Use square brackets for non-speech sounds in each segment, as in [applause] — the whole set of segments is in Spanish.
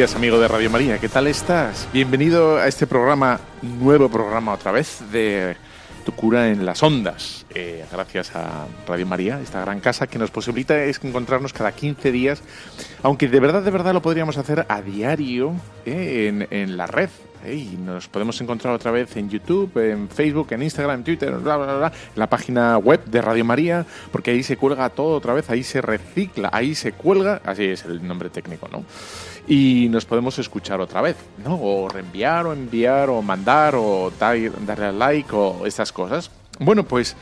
Días, amigo de Radio María. ¿Qué tal estás? Bienvenido a este programa, nuevo programa otra vez, de Tu cura en las ondas. Eh, gracias a Radio María, esta gran casa que nos posibilita es encontrarnos cada 15 días, aunque de verdad, de verdad lo podríamos hacer a diario eh, en, en la red, ¿eh? y nos podemos encontrar otra vez en YouTube, en Facebook, en Instagram, en Twitter, bla, bla, bla, en la página web de Radio María, porque ahí se cuelga todo otra vez, ahí se recicla, ahí se cuelga, así es el nombre técnico, ¿no? Y nos podemos escuchar otra vez, ¿no? O reenviar, o enviar, o mandar, o darle al like, o estas cosas. Bueno, pues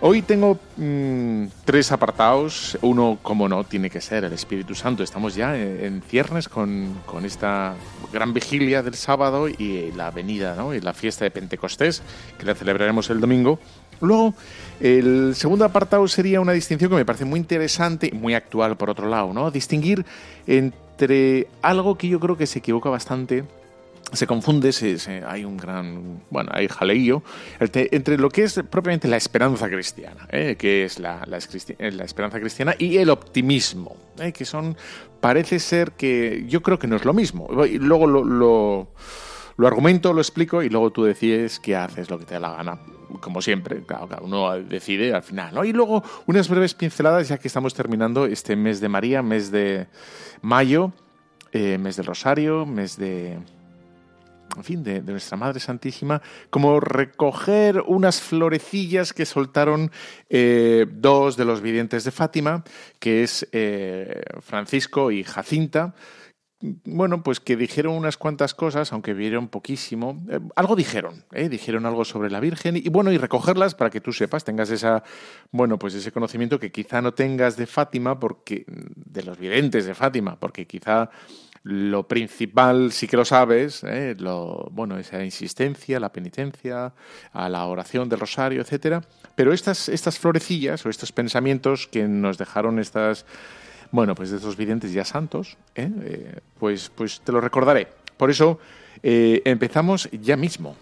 hoy tengo mm, tres apartados. Uno, como no, tiene que ser el Espíritu Santo. Estamos ya en, ciernes con, con, esta gran vigilia del sábado y la venida, ¿no? Y la fiesta de Pentecostés, que la celebraremos el domingo. Luego, el segundo apartado sería una distinción que me parece muy interesante y muy actual por otro lado, ¿no? Distinguir entre algo que yo creo que se equivoca bastante se confunde, hay un gran, bueno, hay jaleillo entre lo que es propiamente la esperanza cristiana, ¿eh? que es la, la, esperanza cristiana, y el optimismo, ¿eh? que son, parece ser que yo creo que no es lo mismo. Y luego lo, lo argumento, lo explico y luego tú decides qué haces, lo que te da la gana como siempre, cada uno decide al final. Y luego unas breves pinceladas, ya que estamos terminando este mes de María, mes de mayo, eh, mes del Rosario, mes de, en fin, de, nuestra Madre Santísima, como recoger unas florecillas que soltaron eh, dos de los videntes de Fátima, que es eh, Francisco y Jacinta, bueno, pues que dijeron unas cuantas cosas, aunque vieron poquísimo. Eh, algo dijeron, ¿eh? dijeron algo sobre la Virgen y, bueno, y recogerlas para que tú sepas, tengas esa, bueno, pues ese conocimiento que quizá no tengas de Fátima, porque de los videntes de Fátima, porque quizá lo principal sí que lo sabes, ¿eh? lo, bueno, esa insistencia, la penitencia, a la oración del rosario, etcétera. Pero estas, estas florecillas o estos pensamientos que nos dejaron estas bueno, pues de estos videntes ya santos, ¿eh? Eh, pues, pues te lo recordaré. Por eso eh, empezamos ya mismo.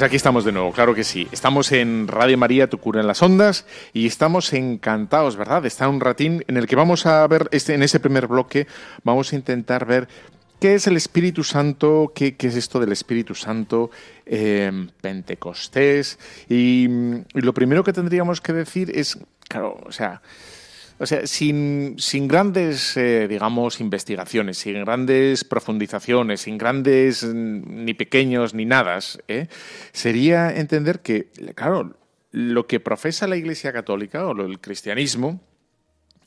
Pues aquí estamos de nuevo, claro que sí. Estamos en Radio María, Tu Cura en las Ondas, y estamos encantados, ¿verdad? Está un ratín en el que vamos a ver, este, en ese primer bloque, vamos a intentar ver qué es el Espíritu Santo, qué, es esto del Espíritu Santo, eh, Pentecostés, y, y lo primero que tendríamos que decir es, claro, o sea, o sea, sin, sin grandes, eh, digamos, investigaciones, sin grandes profundizaciones, sin grandes mm, ni pequeños ni nada, ¿eh? sería entender que, claro, lo que profesa la Iglesia Católica o el cristianismo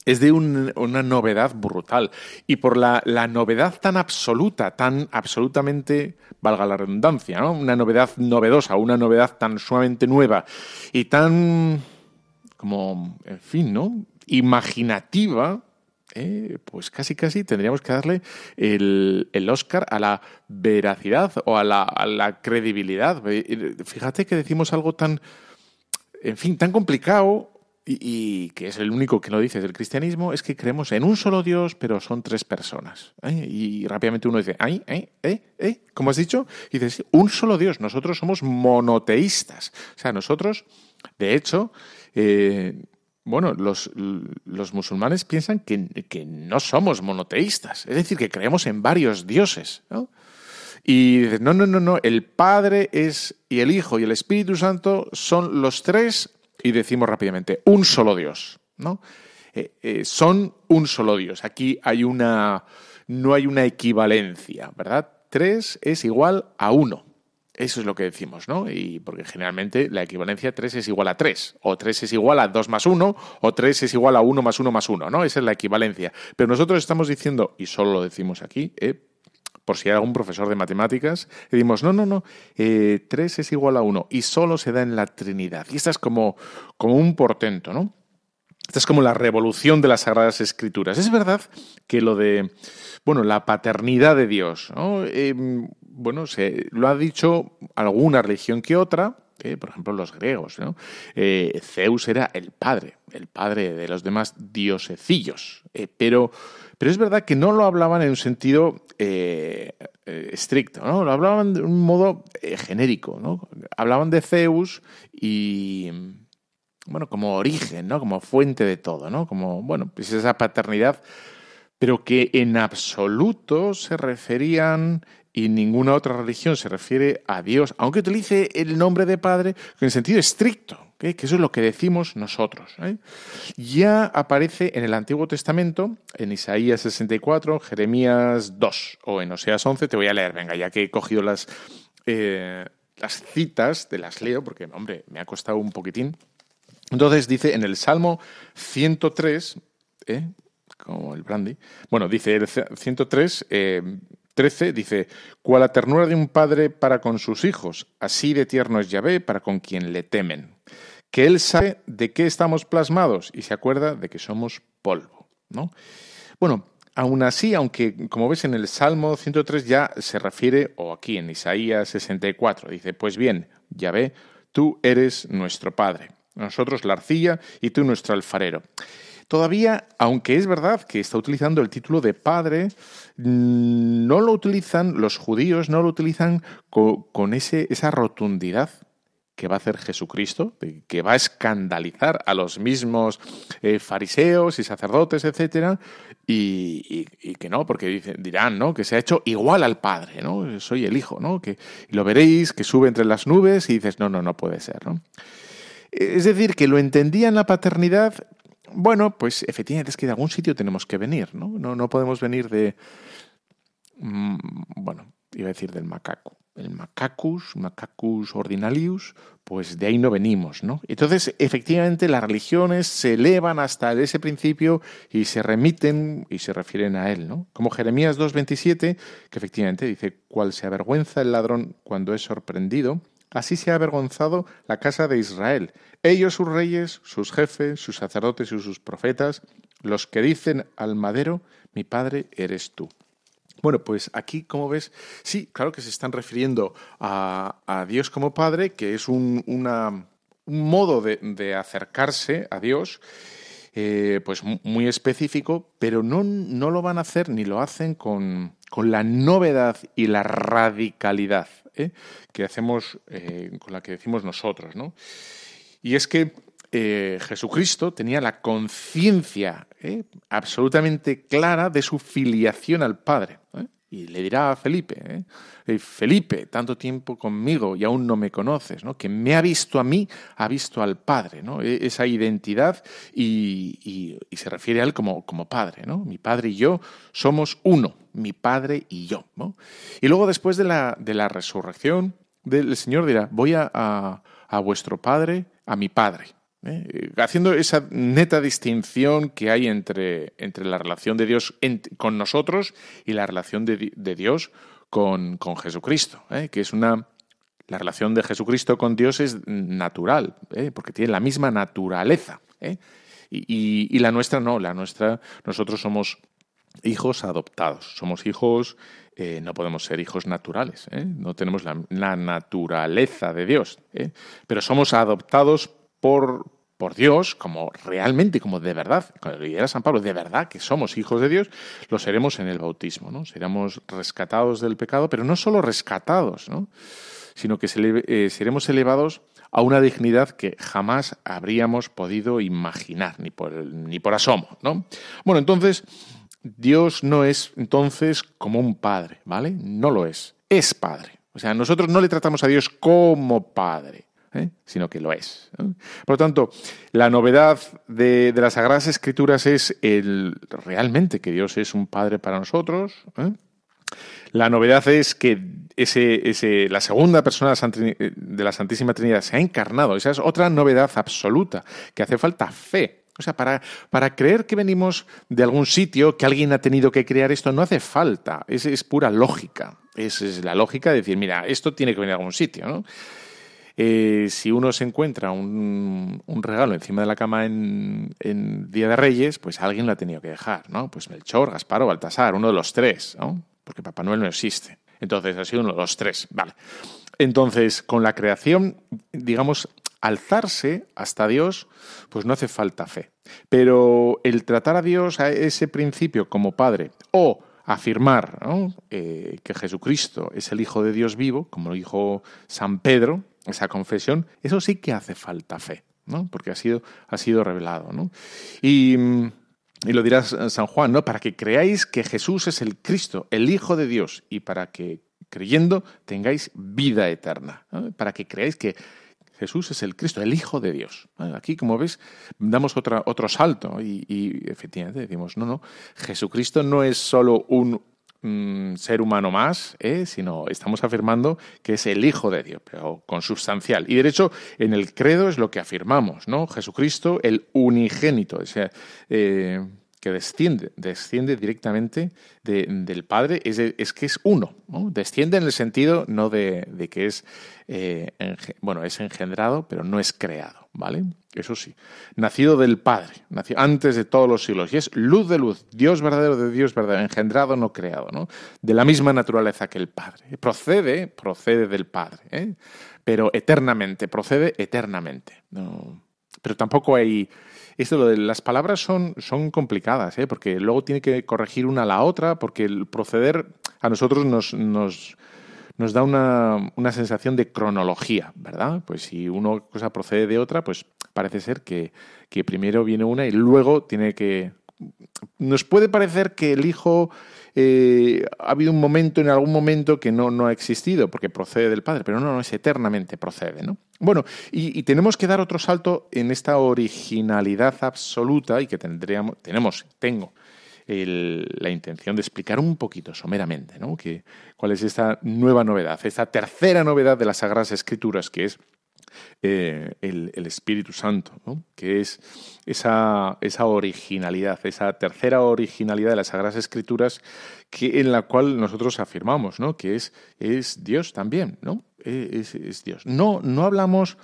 es de una novedad brutal. Y por la, la, novedad tan absoluta, tan absolutamente, valga la redundancia, ¿no? una novedad novedosa, una novedad tan sumamente nueva y tan como, en fin, ¿no? Imaginativa, eh, pues casi casi tendríamos que darle el, el, Oscar a la veracidad o a la, la, credibilidad. Eh, fíjate que decimos algo tan, en fin, tan complicado y, que es el único que lo dice del cristianismo, es que creemos en un solo Dios, pero son tres personas. ¿eh? Y rápidamente uno dice, ¿ay, eh, eh, eh? ¿Cómo has dicho? Y dices, un solo Dios, nosotros somos monoteístas. O sea, nosotros, de hecho, bueno, los, los musulmanes piensan que, que, no somos monoteístas, es decir, que creemos en varios dioses. ¿no? Y dicen, no, no, no, no, el Padre es y el Hijo y el Espíritu Santo son los tres, y decimos rápidamente, un solo Dios. ¿no? Eh, eh, son un solo Dios. Aquí hay una, no hay una equivalencia, ¿verdad? Tres es igual a uno. Eso es lo que decimos, ¿no? Y porque generalmente la equivalencia 3 es igual a 3, o 3 es igual a 2 más 1, o 3 es igual a 1 más 1 más 1, ¿no? Esa es la equivalencia. Pero nosotros estamos diciendo, y solo lo decimos aquí, ¿eh? por si hay algún profesor de matemáticas, decimos, no, no, no, eh, 3 es igual a 1, y solo se da en la Trinidad. Y esta es como, como un portento, ¿no? Esta es como la revolución de las Sagradas Escrituras. Es verdad que lo de, bueno, la paternidad de Dios. Eh, bueno, lo ha dicho alguna religión que otra, eh, por ejemplo los griegos, ¿no? Eh, Zeus era el padre, el padre de los demás diosecillos, pero, pero es verdad que no lo hablaban en un sentido estricto, ¿no? Lo hablaban de un modo genérico, ¿no? Hablaban de Zeus y bueno, como origen, ¿no? Como fuente de todo, ¿no? Como, bueno, pues esa paternidad, pero que en absoluto se referían y ninguna otra religión se refiere a Dios, aunque utilice el nombre de Padre en sentido estricto, que eso es lo que decimos nosotros. ¿eh? Ya aparece en el Antiguo Testamento, en Isaías 64, Jeremías 2 o en Oseas 11, te voy a leer, venga, ya que he cogido las, eh, las citas, te las leo, porque, hombre, me ha costado un poquitín. Entonces dice en el Salmo 103, ¿eh? como el brandy, bueno, dice el 103, 13, eh, dice, cual la ternura de un padre para con sus hijos, así de tierno es Yahvé para con quien le temen. Que él sabe de qué estamos plasmados y se acuerda de que somos polvo. ¿no? Bueno, aún así, aunque como ves en el Salmo 103 ya se refiere, o aquí en Isaías 64, dice, pues bien, Yahvé, tú eres nuestro Padre nosotros la arcilla y tú nuestro alfarero. Todavía, aunque es verdad que está utilizando el título de padre, mm, no lo utilizan, los judíos no lo utilizan con, esa rotundidad que va a hacer Jesucristo, que va a escandalizar a los mismos eh, fariseos y sacerdotes, etcétera, y, que no, porque dirán, ¿no? Que se ha hecho igual al Padre, ¿no? Soy el Hijo, ¿no? Que lo veréis que sube entre las nubes y dices, no, no, no puede ser. Es decir, que lo entendían la paternidad, bueno, pues efectivamente es que de algún sitio tenemos que venir, ¿no? No, no podemos venir de, mm, bueno, iba a decir del macaco. El macacus, macacus ordinalius, pues de ahí no venimos, ¿no? Entonces, efectivamente, las religiones se elevan hasta ese principio y se remiten y se refieren a él, ¿no? Como Jeremías 2.27, que efectivamente dice, cual se avergüenza el ladrón cuando es sorprendido, Así se ha avergonzado la casa de Israel, ellos sus reyes, sus jefes, sus sacerdotes y sus profetas, los que dicen al madero, mi padre eres tú. Bueno, pues aquí, como ves, sí, claro que se están refiriendo a, Dios como Padre, que es un, modo de, acercarse a Dios, eh, pues muy específico, pero no, no, lo van a hacer ni lo hacen con, con la novedad y la radicalidad ¿eh? que hacemos, eh, con la que decimos nosotros. ¿no? Y es que eh, Jesucristo tenía la conciencia absolutamente clara de su filiación al Padre. Y le dirá a Felipe, Felipe, tanto tiempo conmigo y aún no me conoces, ¿no? que me ha visto a mí, ha visto al Padre, ¿no? E, esa identidad y, se refiere a él como, como Padre. ¿no? Mi Padre y yo somos uno mi Padre y yo. ¿no? Y luego después de la, de la resurrección, el Señor dirá, voy a, a, vuestro Padre, a mi Padre. ¿Eh? Haciendo esa neta distinción que hay entre, entre la relación de Dios con nosotros y la relación de, Dios con, con Jesucristo, ¿eh? que es una... La relación de Jesucristo con Dios es natural, ¿eh? porque tiene la misma naturaleza. Y, la nuestra no, la nuestra, nosotros somos hijos adoptados. Somos hijos, no podemos ser hijos naturales, no tenemos la, naturaleza de Dios, pero somos adoptados por, por Dios, como realmente, como de verdad, como dijera San Pablo, de verdad que somos hijos de Dios, lo seremos en el bautismo, ¿no? Seremos rescatados del pecado, pero no solo rescatados, ¿no? sino que seremos elevados a una dignidad que jamás habríamos podido imaginar, ni por, ni por asomo, ¿no? Bueno, entonces, Dios no es entonces como un padre, ¿vale? No lo es, es padre. O sea, nosotros no le tratamos a Dios como padre. ¿Eh? sino que lo es. Por lo tanto, la novedad de, las Sagradas Escrituras es el, realmente que Dios es un Padre para nosotros. ¿eh? La novedad es que ese, ese, la segunda persona de la Santísima Trinidad se ha encarnado. Esa es otra novedad absoluta, que hace falta fe. O sea, para, para creer que venimos de algún sitio, que alguien ha tenido que crear esto, no hace falta. Es, es pura lógica. Es, es la lógica de decir, mira, esto tiene que venir de algún sitio, ¿no? Eh, si uno se encuentra un, regalo encima de la cama en, Día de Reyes, pues alguien lo ha tenido que dejar, ¿no? Pues Melchor, Gaspar o Baltasar, uno de los tres, ¿no? Porque Papá Noel no existe. Entonces ha sido uno de los tres, vale. Entonces, con la creación, digamos, alzarse hasta Dios, pues no hace falta fe. Pero el tratar a Dios a ese principio como Padre o afirmar eh, que Jesucristo es el Hijo de Dios vivo, como lo dijo San Pedro, esa confesión, eso sí que hace falta fe, ¿no? Porque ha sido, ha sido revelado, ¿no? Y, y lo dirá San Juan, ¿no? Para que creáis que Jesús es el Cristo, el Hijo de Dios, y para que creyendo tengáis vida eterna, para que creáis que Jesús es el Cristo, el Hijo de Dios. Aquí, como ves, damos otra, otro salto y, y, efectivamente decimos, no, no, Jesucristo no es solo un Mm, ser humano más, ¿eh? sino estamos afirmando que es el Hijo de Dios, pero consubstancial. Y de hecho, en el credo es lo que afirmamos, ¿no? Jesucristo, el unigénito, o sea, eh, que desciende, desciende directamente del Padre, es, es, que es uno, ¿no? Desciende en el sentido no de, de que es, eh, bueno, es engendrado, pero no es creado. ¿vale? Eso sí, nacido del Padre, nació antes de todos los siglos, y es luz de luz, Dios verdadero de Dios verdadero, engendrado, no creado, ¿no? De la misma naturaleza que el Padre. Procede, procede del Padre, ¿eh? pero eternamente, procede eternamente. No. Pero tampoco hay... Esto lo de las palabras son, son complicadas, ¿eh? porque luego tiene que corregir una a la otra, porque el proceder a nosotros nos, nos nos da una, una, sensación de cronología, ¿verdad? Pues si una cosa procede de otra, pues parece ser que, que primero viene una y luego tiene que... Nos puede parecer que el hijo eh, ha habido un momento, en algún momento, que no, ha existido, porque procede del Padre, pero no, no es eternamente procede, ¿no? Bueno, y, y, tenemos que dar otro salto en esta originalidad absoluta y que tendríamos, tenemos, tengo la intención de explicar un poquito someramente ¿no? que, cuál es esta nueva novedad, esta tercera novedad de las Sagradas Escrituras, que es eh, el, Espíritu Santo, que es esa, esa, originalidad, esa tercera originalidad de las Sagradas Escrituras que, en la cual nosotros afirmamos ¿no? que es, es Dios también, ¿no? Es, es Dios. No, no hablamos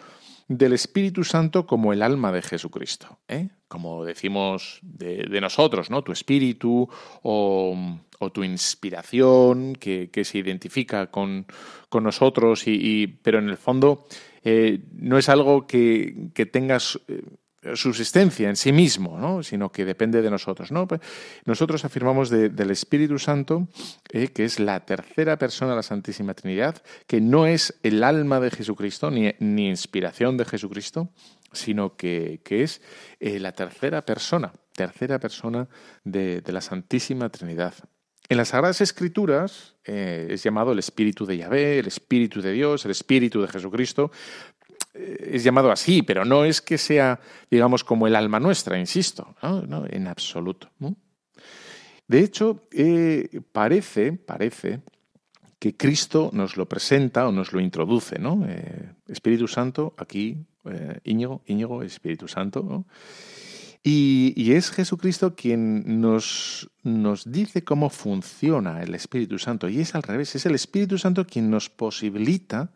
del Espíritu Santo como el alma de Jesucristo, ¿eh? como decimos de, nosotros, ¿no? Tu espíritu o, tu inspiración que, se identifica con, nosotros, y, pero en el fondo eh, no es algo que, que tengas eh, subsistencia en sí mismo, ¿no? sino que depende de nosotros. ¿no? Pues, nosotros afirmamos del Espíritu Santo eh, que es la tercera persona de la Santísima Trinidad, que no es el alma de Jesucristo ni, ni inspiración de Jesucristo, sino que, que es la tercera persona, tercera persona de, de, la Santísima Trinidad. En las Sagradas Escrituras eh, es llamado el Espíritu de Yahvé, el Espíritu de Dios, el Espíritu de Jesucristo, eh, es llamado así, pero no es que sea, digamos, como el alma nuestra, insisto, no, en absoluto. De hecho, eh, parece, parece que Cristo nos lo presenta o nos lo introduce, ¿no? Espíritu Santo, aquí, Íñigo, Íñigo, Espíritu Santo, y, es Jesucristo quien nos, nos dice cómo funciona el Espíritu Santo. Y es al revés, es el Espíritu Santo quien nos posibilita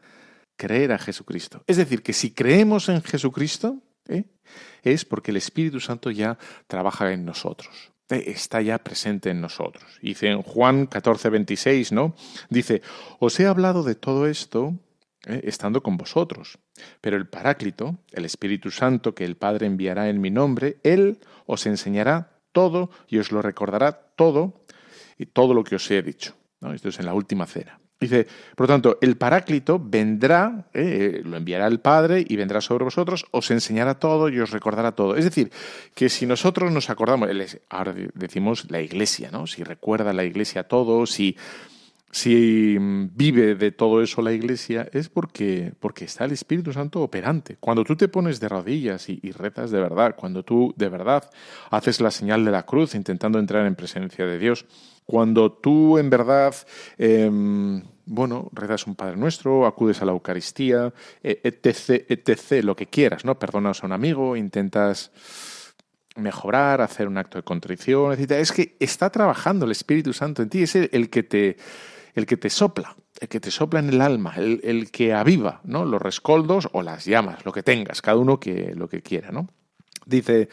creer a Jesucristo. Es decir, que si creemos en Jesucristo, ¿eh? es porque el Espíritu Santo ya trabaja en nosotros. ¿eh? Está ya presente en nosotros. Dice en Juan 14, 26, ¿no? Dice, os he hablado de todo esto ¿eh? estando con vosotros. Pero el Paráclito, el Espíritu Santo que el Padre enviará en mi nombre, Él os enseñará todo y os lo recordará todo y todo lo que os he dicho. Esto es en la última cena. Dice, por lo tanto, el Paráclito vendrá, eh, lo enviará el Padre y vendrá sobre vosotros, os enseñará todo y os recordará todo. Es decir, que si nosotros nos acordamos, ahora decimos la Iglesia, ¿no? Si recuerda la Iglesia todo, si, si vive de todo eso la Iglesia, es porque, porque está el Espíritu Santo operante. Cuando tú te pones de rodillas y, y rezas de verdad, cuando tú de verdad haces la señal de la cruz intentando entrar en presencia de Dios, cuando tú en verdad, em, bueno, rezas un Padre Nuestro, acudes a la Eucaristía, e, etc., etc., lo que quieras, ¿no? Perdonas a un amigo, intentas mejorar, hacer un acto de contrición, etc. Es que está trabajando el Espíritu Santo en ti, es el, que, te, el que te sopla, el que te sopla en el alma, el, el, que aviva, ¿no? Los rescoldos o las llamas, lo que tengas, cada uno que, lo que quiera, ¿no? Dice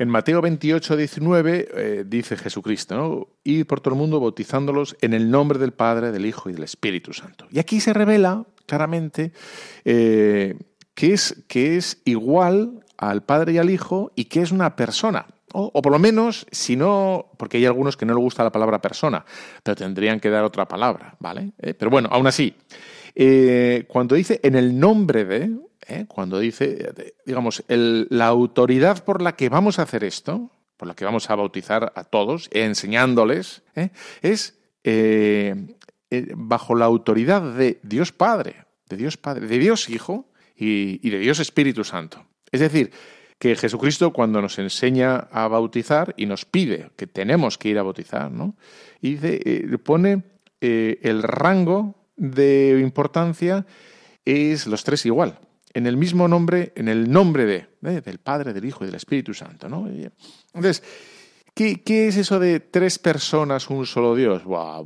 en Mateo 28, 19 eh, dice Jesucristo. Ir por todo el mundo bautizándolos en el nombre del Padre, del Hijo y del Espíritu Santo. Y aquí se revela claramente eh, que, es, que es igual al Padre y al Hijo y que es una persona. O, por lo menos, si no, porque hay algunos que no les gusta la palabra persona, pero tendrían que dar otra palabra, ¿vale? Eh, pero bueno, aún así, cuando dice en el nombre de, ¿eh? cuando dice, digamos, la autoridad por la que vamos a hacer esto, por la que vamos a bautizar a todos, enseñándoles, ¿eh? es eh, bajo la autoridad de Dios Padre, de Dios Padre, de Dios Hijo y, de Dios Espíritu Santo. Es decir, que Jesucristo cuando nos enseña a bautizar y nos pide que tenemos que ir a bautizar, ¿no? Dice, pone el rango de importancia es los tres igual en el mismo nombre, en el nombre de, ¿eh? del Padre, del Hijo y del Espíritu Santo. ¿no? Entonces, ¿qué, ¿qué, es eso de tres personas, un solo Dios? Buah,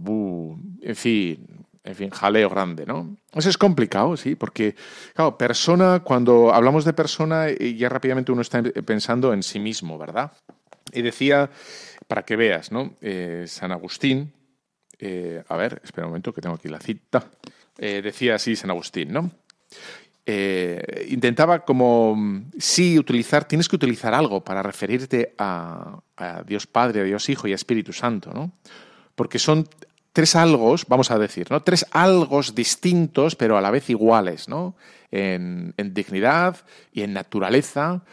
en fin, en fin, jaleo grande, ¿no? Eso es complicado, sí, porque, claro, persona, cuando hablamos de persona, eh, ya rápidamente uno está pensando en sí mismo, ¿verdad? Y decía, para que veas, ¿no? Eh, San Agustín, a ver, espera un momento que tengo aquí la cita, decía así San Agustín, ¿no? Eh, intentaba como sí utilizar, tienes que utilizar algo para referirte a, Dios Padre, a Dios Hijo y a Espíritu Santo, ¿no? Porque son tres algos, vamos a decir, ¿no? Tres algos distintos, pero a la vez iguales, ¿no? En, dignidad y en naturaleza.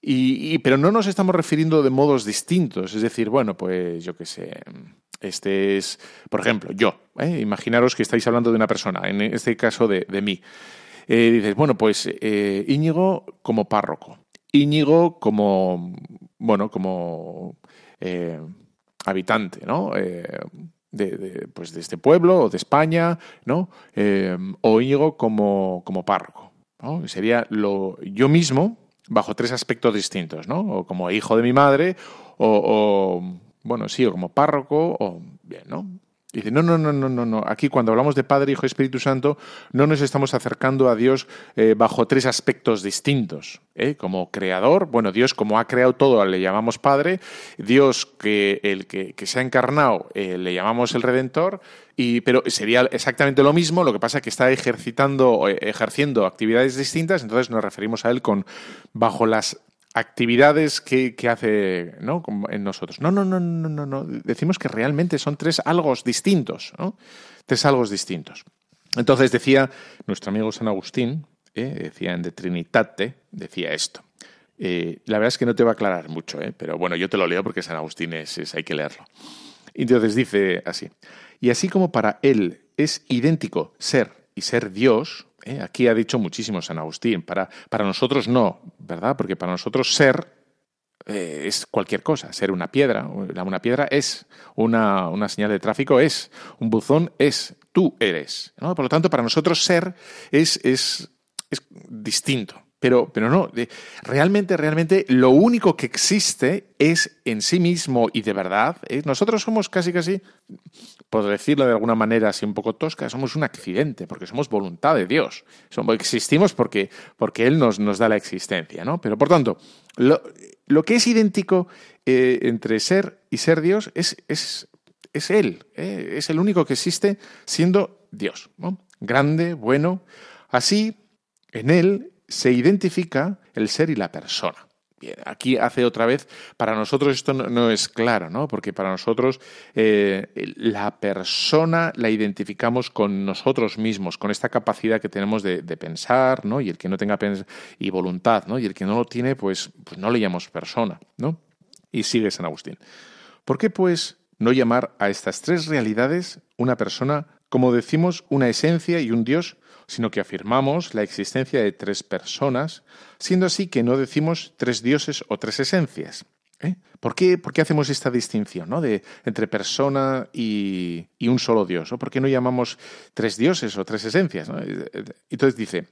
Y, pero no nos estamos refiriendo de modos distintos. Es decir, bueno, pues yo qué sé. Este es, por ejemplo, yo. ¿eh? Imaginaros que estáis hablando de una persona, en este caso de, de mí. Eh, dices, bueno, pues eh, Íñigo como párroco, Íñigo como, bueno, como eh, habitante, ¿no? De, pues de este pueblo o de España, ¿no? o Íñigo como, como párroco. ¿no? Sería lo, yo mismo bajo tres aspectos distintos, ¿no? O como hijo de mi madre, o, o bueno, sí, o como párroco, o bien, ¿no? Dice, no, no, no, no, no, no. Aquí cuando hablamos de Padre, Hijo y Espíritu Santo, no nos estamos acercando a Dios eh, bajo tres aspectos distintos. ¿eh? Como creador, bueno, Dios como ha creado todo le llamamos Padre, Dios que el que, se ha encarnado eh, le llamamos el Redentor, y, pero sería exactamente lo mismo, lo que pasa es que está ejercitando, ejerciendo actividades distintas, entonces nos referimos a él con bajo las actividades que, hace ¿no? en nosotros. No, no, no, no, no, no. Decimos que realmente son tres algos distintos. Tres algos distintos. Entonces decía nuestro amigo San Agustín, ¿eh? decía en De Trinitate, decía esto. Eh, la verdad es que no te va a aclarar mucho, ¿eh? pero bueno, yo te lo leo porque San Agustín es, es, hay que leerlo. Entonces dice así, y así como para él es idéntico ser y ser Dios, ¿eh? Aquí ha dicho muchísimo San Agustín. Para, para nosotros no, ¿verdad? Porque para nosotros ser eh, es cualquier cosa. Ser una piedra, una piedra es, una, una, señal de tráfico es, un buzón es, tú eres. Por lo tanto, para nosotros ser es, es, es distinto. Pero, pero no, realmente, realmente lo único que existe es en sí mismo y de verdad. ¿eh? Nosotros somos casi, casi, por decirlo de alguna manera así un poco tosca, somos un accidente, porque somos voluntad de Dios. Somos, existimos porque, porque Él nos, nos da la existencia, ¿no? Pero por tanto, lo, lo que es idéntico eh, entre ser y ser Dios es, es, es Él, ¿eh? es el único que existe siendo Dios. Grande, bueno. Así, en Él se identifica el ser y la persona. aquí hace otra vez, para nosotros esto no, es claro, ¿no? Porque para nosotros eh, la persona la identificamos con nosotros mismos, con esta capacidad que tenemos de, pensar, ¿no? Y el que no tenga y voluntad, ¿no? Y el que no lo tiene, pues, pues no le llamamos persona, ¿no? Y sigue San Agustín. ¿Por qué, pues, no llamar a estas tres realidades una persona, como decimos, una esencia y un Dios sino que afirmamos la existencia de tres personas, siendo así que no decimos tres dioses o tres esencias. ¿eh? ¿Por, qué, hacemos esta distinción ¿no? de, entre persona y, un solo Dios? ¿Por qué no llamamos tres dioses o tres esencias? Entonces dice,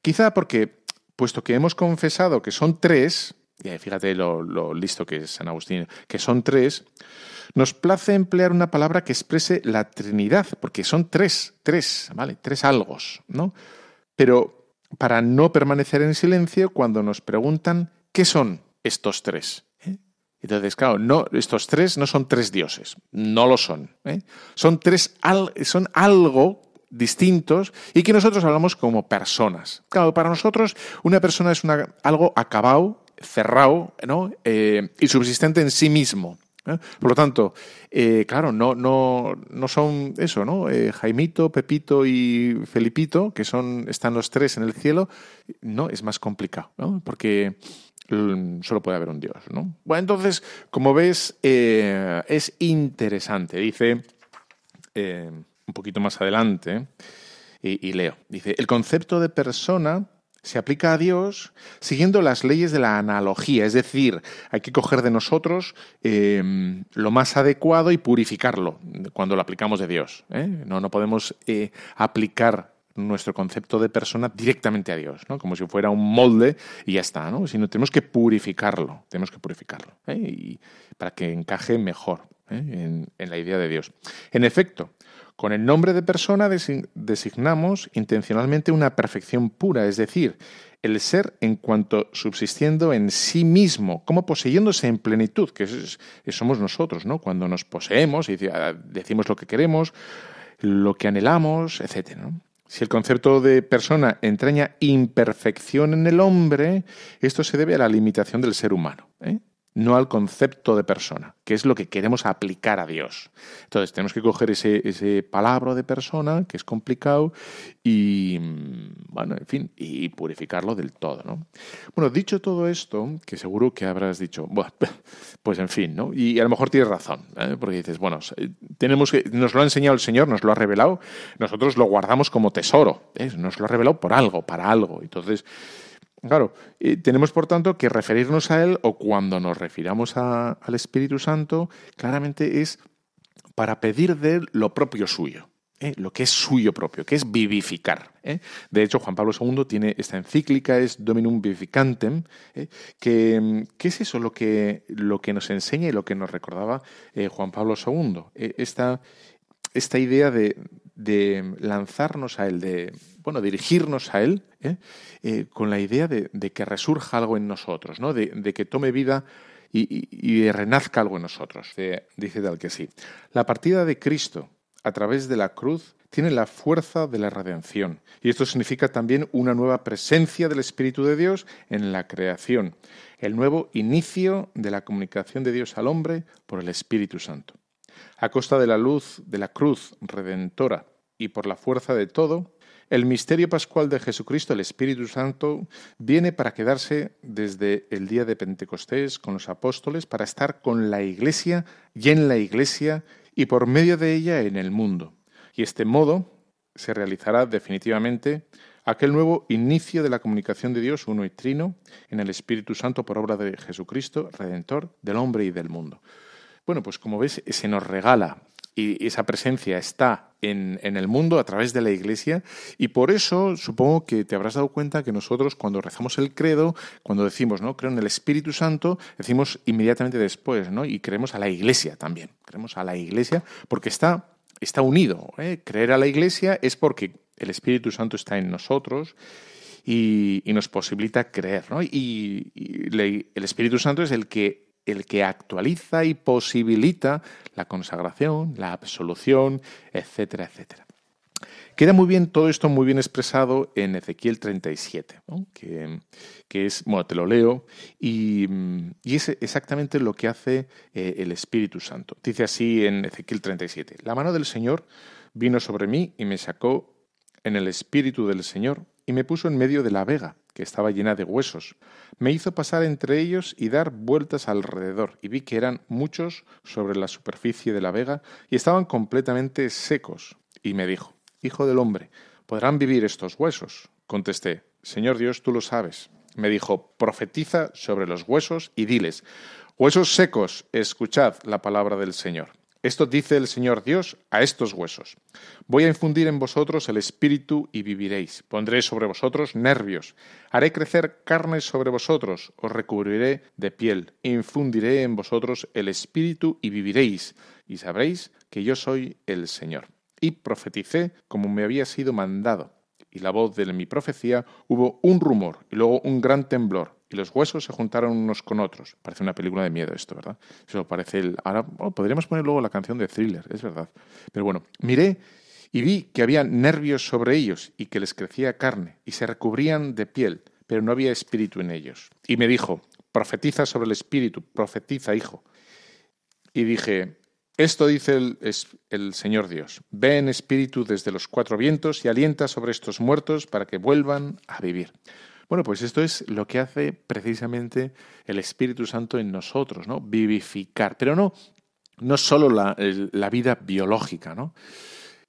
quizá porque, puesto que hemos confesado que son tres, y fíjate lo listo que es San Agustín, que son tres, nos place emplear una palabra que exprese la Trinidad, porque son tres, tres, ¿vale? Tres algos, ¿no? Pero para no permanecer en silencio cuando nos preguntan qué son estos tres. ¿eh? Entonces, claro, no, estos tres no son tres dioses, no lo son. ¿eh? Son tres, son algo distintos y que nosotros hablamos como personas. Claro, para nosotros una persona es una, algo acabado, cerrado ¿no? Eh, y subsistente en sí mismo. ¿Eh? Por lo tanto, eh, claro, no, no, no son eso, ¿no? Eh, Jaimito, Pepito y Felipito, que son, están los tres en el cielo, no, es más complicado, ¿no? Porque mm, solo puede haber un Dios, ¿no? Bueno, entonces, como ves, es interesante. Dice, un poquito más adelante, y leo, dice, el concepto de persona se aplica a Dios siguiendo las leyes de la analogía, es decir, hay que coger de nosotros em, lo más adecuado y purificarlo cuando lo aplicamos de Dios. ¿eh? No, no podemos eh, aplicar nuestro concepto de persona directamente a Dios, ¿no? como si fuera un molde y ya está, ¿no? sino tenemos que purificarlo, tenemos que purificarlo ¿eh? para que encaje mejor en la idea de Dios. En efecto, con el nombre de persona designamos intencionalmente una perfección pura, es decir, el ser en cuanto subsistiendo en sí mismo, como poseyéndose en plenitud, que somos nosotros, ¿no? Cuando nos poseemos y decimos lo que queremos, lo que anhelamos, etc. Si el concepto de persona entraña imperfección en el hombre, esto se debe a la limitación del ser humano. ¿eh? No al concepto de persona, que es lo que queremos aplicar a Dios. Entonces, tenemos que coger ese, ese palabra de persona, que es complicado, y, bueno, en fin, y purificarlo del todo, ¿no? Bueno, dicho todo esto, que seguro que habrás dicho, bueno, [laughs] pues en fin, ¿no? Y a lo mejor tienes razón, ¿eh? porque dices, bueno, tenemos que, nos lo ha enseñado el Señor, nos lo ha revelado, nosotros lo guardamos como tesoro, ¿eh? nos lo ha revelado por algo, para algo. Entonces, Claro, tenemos por tanto que referirnos a Él o cuando nos refiramos al Espíritu Santo, claramente es para pedir de Él lo propio suyo. ¿eh? lo que es suyo propio, que es vivificar. ¿eh? De hecho, Juan Pablo II tiene esta encíclica, es Dominum Vivificantem, ¿eh? que, es eso lo que, lo que nos enseña y lo que nos recordaba Juan Pablo II. esta, esta idea de, de lanzarnos a Él, de bueno, dirigirnos a Él ¿eh? Eh, con la idea de, que resurja algo en nosotros, ¿no? de, que tome vida y, renazca algo en nosotros. dice tal que sí. La partida de Cristo a través de la cruz tiene la fuerza de la redención. Y esto significa también una nueva presencia del Espíritu de Dios en la creación, el nuevo inicio de la comunicación de Dios al hombre por el Espíritu Santo. A costa de la luz de la cruz redentora y por la fuerza de todo, el misterio pascual de Jesucristo, el Espíritu Santo, viene para quedarse desde el día de Pentecostés con los apóstoles, para estar con la Iglesia y en la Iglesia y por medio de ella en el mundo. Y este modo se realizará definitivamente aquel nuevo inicio de la comunicación de Dios uno y trino en el Espíritu Santo por obra de Jesucristo, Redentor del hombre y del mundo. Bueno, pues como ves, se nos regala y esa presencia está en, el mundo a través de la Iglesia y por eso supongo que te habrás dado cuenta que nosotros cuando rezamos el credo, cuando decimos, ¿no? Creo en el Espíritu Santo, decimos inmediatamente después, ¿no? Y creemos a la Iglesia también, creemos a la Iglesia porque está, está unido. ¿eh? Creer a la Iglesia es porque el Espíritu Santo está en nosotros y, nos posibilita creer, ¿no? Y, el Espíritu Santo es el que el que actualiza y posibilita la consagración, la absolución, etcétera, etcétera. Queda muy bien todo esto muy bien expresado en Ezequiel 37, que, es, bueno, te lo leo, y, es exactamente lo que hace eh, el Espíritu Santo. Dice así en Ezequiel 37, la mano del Señor vino sobre mí y me sacó en el Espíritu del Señor y me puso en medio de la vega, que estaba llena de huesos. Me hizo pasar entre ellos y dar vueltas alrededor, y vi que eran muchos sobre la superficie de la vega y estaban completamente secos. Y me dijo, Hijo del hombre, ¿podrán vivir estos huesos? Contesté, Señor Dios, tú lo sabes. Me dijo, profetiza sobre los huesos y diles, huesos secos, escuchad la palabra del Señor. Esto dice el Señor Dios a estos huesos. Voy a infundir en vosotros el espíritu y viviréis. Pondré sobre vosotros nervios. Haré crecer carne sobre vosotros. Os recubriré de piel. Infundiré en vosotros el espíritu y viviréis. Y sabréis que yo soy el Señor y profeticé como me había sido mandado. Y la voz de mi profecía hubo un rumor y luego un gran temblor, y los huesos se juntaron unos con otros. Parece una película de miedo esto, ¿verdad? Eso parece el... Ahora podríamos poner luego la canción de thriller, es verdad. Pero bueno, miré y vi que había nervios sobre ellos y que les crecía carne y se recubrían de piel, pero no había espíritu en ellos. Y me dijo, profetiza sobre el espíritu, profetiza, hijo. Y dije, esto dice el, Señor Dios. Ve en espíritu desde los cuatro vientos y alienta sobre estos muertos para que vuelvan a vivir. Bueno, pues esto es lo que hace precisamente el Espíritu Santo en nosotros, ¿no? Vivificar. Pero no, no solo la, la vida biológica, ¿no?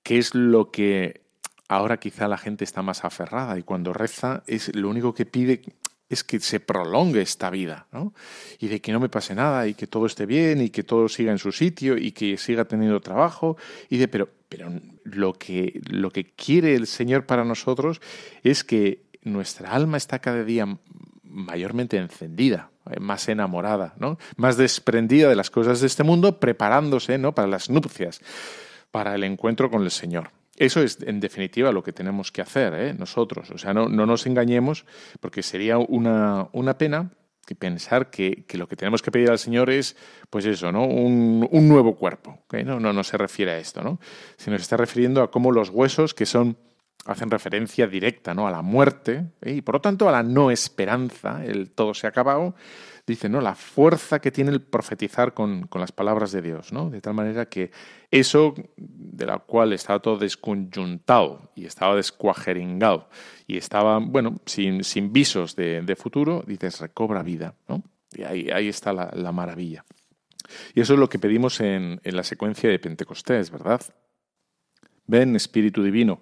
Que es lo que ahora quizá la gente está más aferrada y cuando reza es lo único que pide es que se prolongue esta vida, ¿no? Y de que no me pase nada y que todo esté bien y que todo siga en su sitio y que siga teniendo trabajo y de pero pero lo que lo que quiere el Señor para nosotros es que nuestra alma está cada día mayormente encendida, más enamorada, ¿no? Más desprendida de las cosas de este mundo, preparándose, ¿no? para las nupcias, para el encuentro con el Señor. Eso es, en definitiva, lo que tenemos que hacer ¿eh? nosotros. O sea, no, no, nos engañemos, porque sería una, una pena pensar que, que, lo que tenemos que pedir al Señor es, pues eso, ¿no? Un, un nuevo cuerpo. No, no, no se refiere a esto, ¿no? Sino se está refiriendo a cómo los huesos, que son hacen referencia directa ¿no? a la muerte ¿eh? y por lo tanto a la no esperanza, el todo se ha acabado, dice, ¿no? La fuerza que tiene el profetizar con, las palabras de Dios, ¿no? De tal manera que eso de la cual estaba todo desconjuntado y estaba descuajeringado y estaba, bueno, sin, sin visos de, futuro, dices, recobra vida, ¿no? Y ahí, ahí está la, maravilla. Y eso es lo que pedimos en, en la secuencia de Pentecostés, ¿verdad? Ven, Espíritu Divino,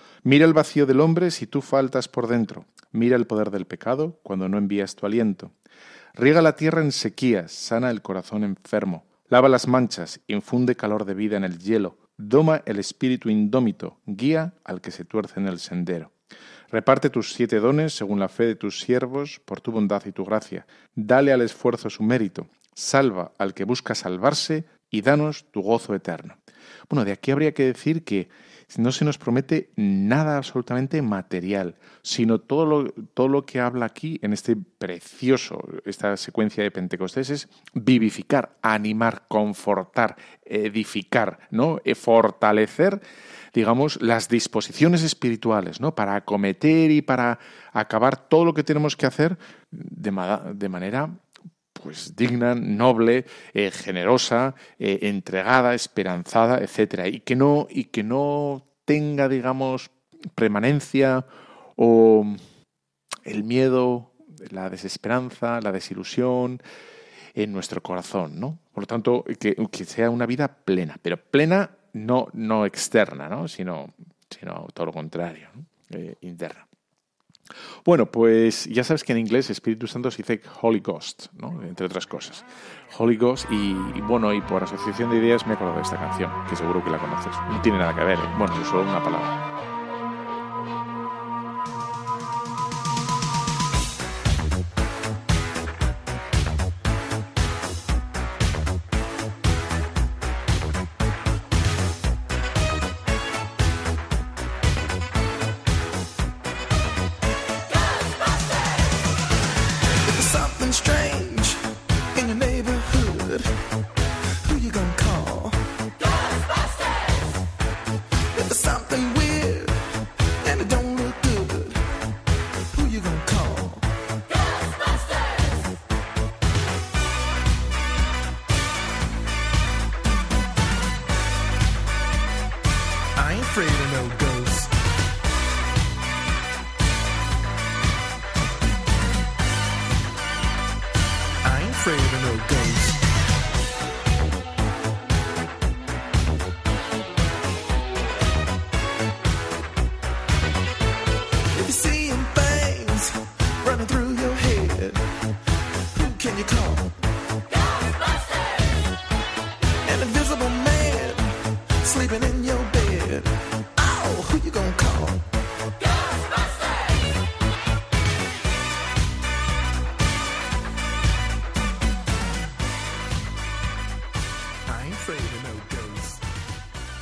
Mira el vacío del hombre si tú faltas por dentro. Mira el poder del pecado cuando no envías tu aliento. Riega la tierra en sequías, sana el corazón enfermo. Lava las manchas, infunde calor de vida en el hielo. Doma el espíritu indómito, guía al que se tuerce en el sendero. Reparte tus siete dones según la fe de tus siervos, por tu bondad y tu gracia. Dale al esfuerzo su mérito. Salva al que busca salvarse y danos tu gozo eterno. Bueno, de aquí habría que decir que no se nos promete nada absolutamente material, sino todo lo, todo lo que habla aquí en este precioso, esta secuencia de Pentecostés es vivificar, animar, confortar, edificar, ¿no? E fortalecer digamos, las disposiciones espirituales, ¿no? Para acometer y para acabar todo lo que tenemos que hacer de, de manera pues digna, noble, eh, generosa, eh, entregada, esperanzada, etcétera, y que no y que no tenga, digamos, permanencia o el miedo, la desesperanza, la desilusión en nuestro corazón, ¿no? Por lo tanto, que, sea una vida plena, pero plena no, no externa, ¿no? Sino, sino todo lo contrario, eh, interna. Bueno, pues ya sabes que en inglés Espíritu Santo se dice Holy Ghost, ¿no? entre otras cosas. Holy Ghost y, bueno, y por asociación de ideas me he acordado de esta canción, que seguro que la conoces. No tiene nada que ver, ¿eh? bueno, solo una palabra.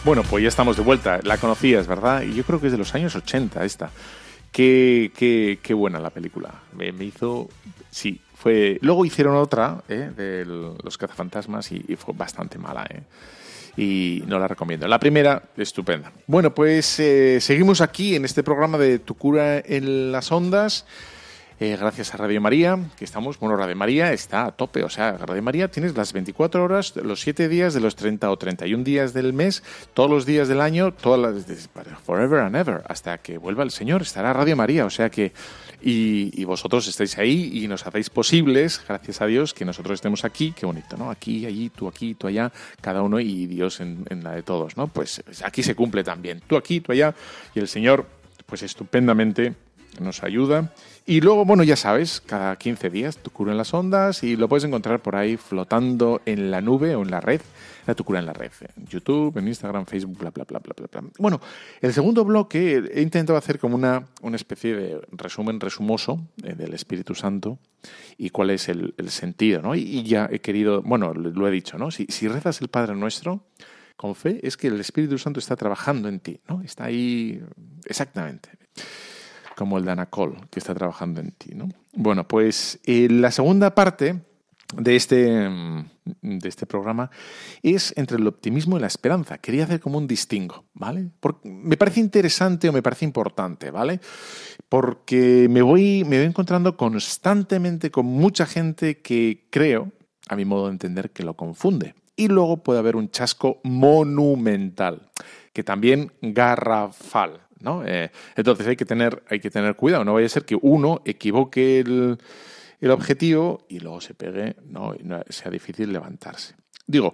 Bueno, pues ya estamos de vuelta. La conocías, ¿verdad? Y yo creo que es de los años 80 esta. Qué, qué, qué buena la película. Me, hizo... Sí, fue... Luego hicieron otra, ¿eh? De los cazafantasmas y, fue bastante mala, ¿eh? y no la recomiendo. La primera, estupenda. Bueno, pues eh, seguimos aquí en este programa de Tu cura en las ondas. Eh, gracias a Radio María, que estamos, bueno, Radio María está a tope, o sea, Radio María tienes las 24 horas, los 7 días de los 30 o 31 días del mes, todos los días del año, todas las, forever and ever, hasta que vuelva el Señor, estará Radio María, o sea que, y, vosotros estáis ahí y nos hacéis posibles, gracias a Dios, que nosotros estemos aquí, qué bonito, ¿no? Aquí, allí, tú aquí, tú allá, cada uno y Dios en, en la de todos, ¿no? Pues aquí se cumple también, tú aquí, tú allá, y el Señor, pues estupendamente nos ayuda y luego, bueno, ya sabes, cada 15 días tu cura en las ondas y lo puedes encontrar por ahí flotando en la nube o en la red, la tu cura en la red, en YouTube, en Instagram, Facebook, bla, bla, bla, bla, bla, bla. Bueno, el segundo bloque he intentado hacer como una, una especie de resumen resumoso eh, del Espíritu Santo y cuál es el, sentido, ¿no? Y, ya he querido, bueno, lo he dicho, ¿no? Si, si rezas el Padre Nuestro, con fe, es que el Espíritu Santo está trabajando en ti, ¿no? Está ahí exactamente como el Danacol, que está trabajando en ti. ¿no? Bueno, pues eh, la segunda parte de este, mm, de este programa es entre el optimismo y la esperanza. Quería hacer como un distingo, ¿vale? Me parece interesante o me parece importante, ¿vale? Porque me voy, me voy encontrando constantemente con mucha gente que creo, a mi modo de entender, que lo confunde. Y luego puede haber un chasco monumental, que también garrafal, Eh, entonces hay que, tener, hay que tener cuidado, no vaya a ser que uno equivoque el, objetivo y luego se pegue, ¿no? Y sea difícil levantarse. Digo,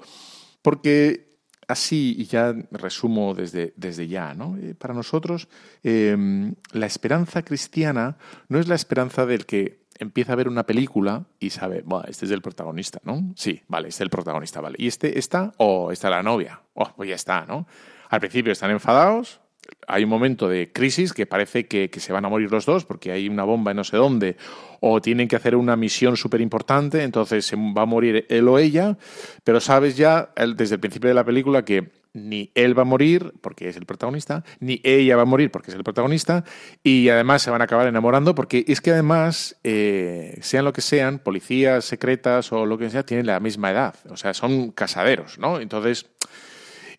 porque así, y ya resumo desde, desde ya, ¿no? Eh, para nosotros, em, la esperanza cristiana no es la esperanza del que empieza a ver una película y sabe, bueno, este es el protagonista, ¿no? Sí, vale, este es el protagonista, vale. ¿Y este está? O oh, está la novia. Oh, pues ya está, ¿no? Al principio están enfadados, hay un momento de crisis que parece que, se van a morir los dos porque hay una bomba en no sé dónde o tienen que hacer una misión súper importante, entonces se va a morir él o ella, pero sabes ya desde el principio de la película que ni él va a morir porque es el protagonista, ni ella va a morir porque es el protagonista, y además se van a acabar enamorando porque es que además, eh, sean lo que sean, policías secretas o lo que sea, tienen la misma edad, o sea, son casaderos, ¿no? Entonces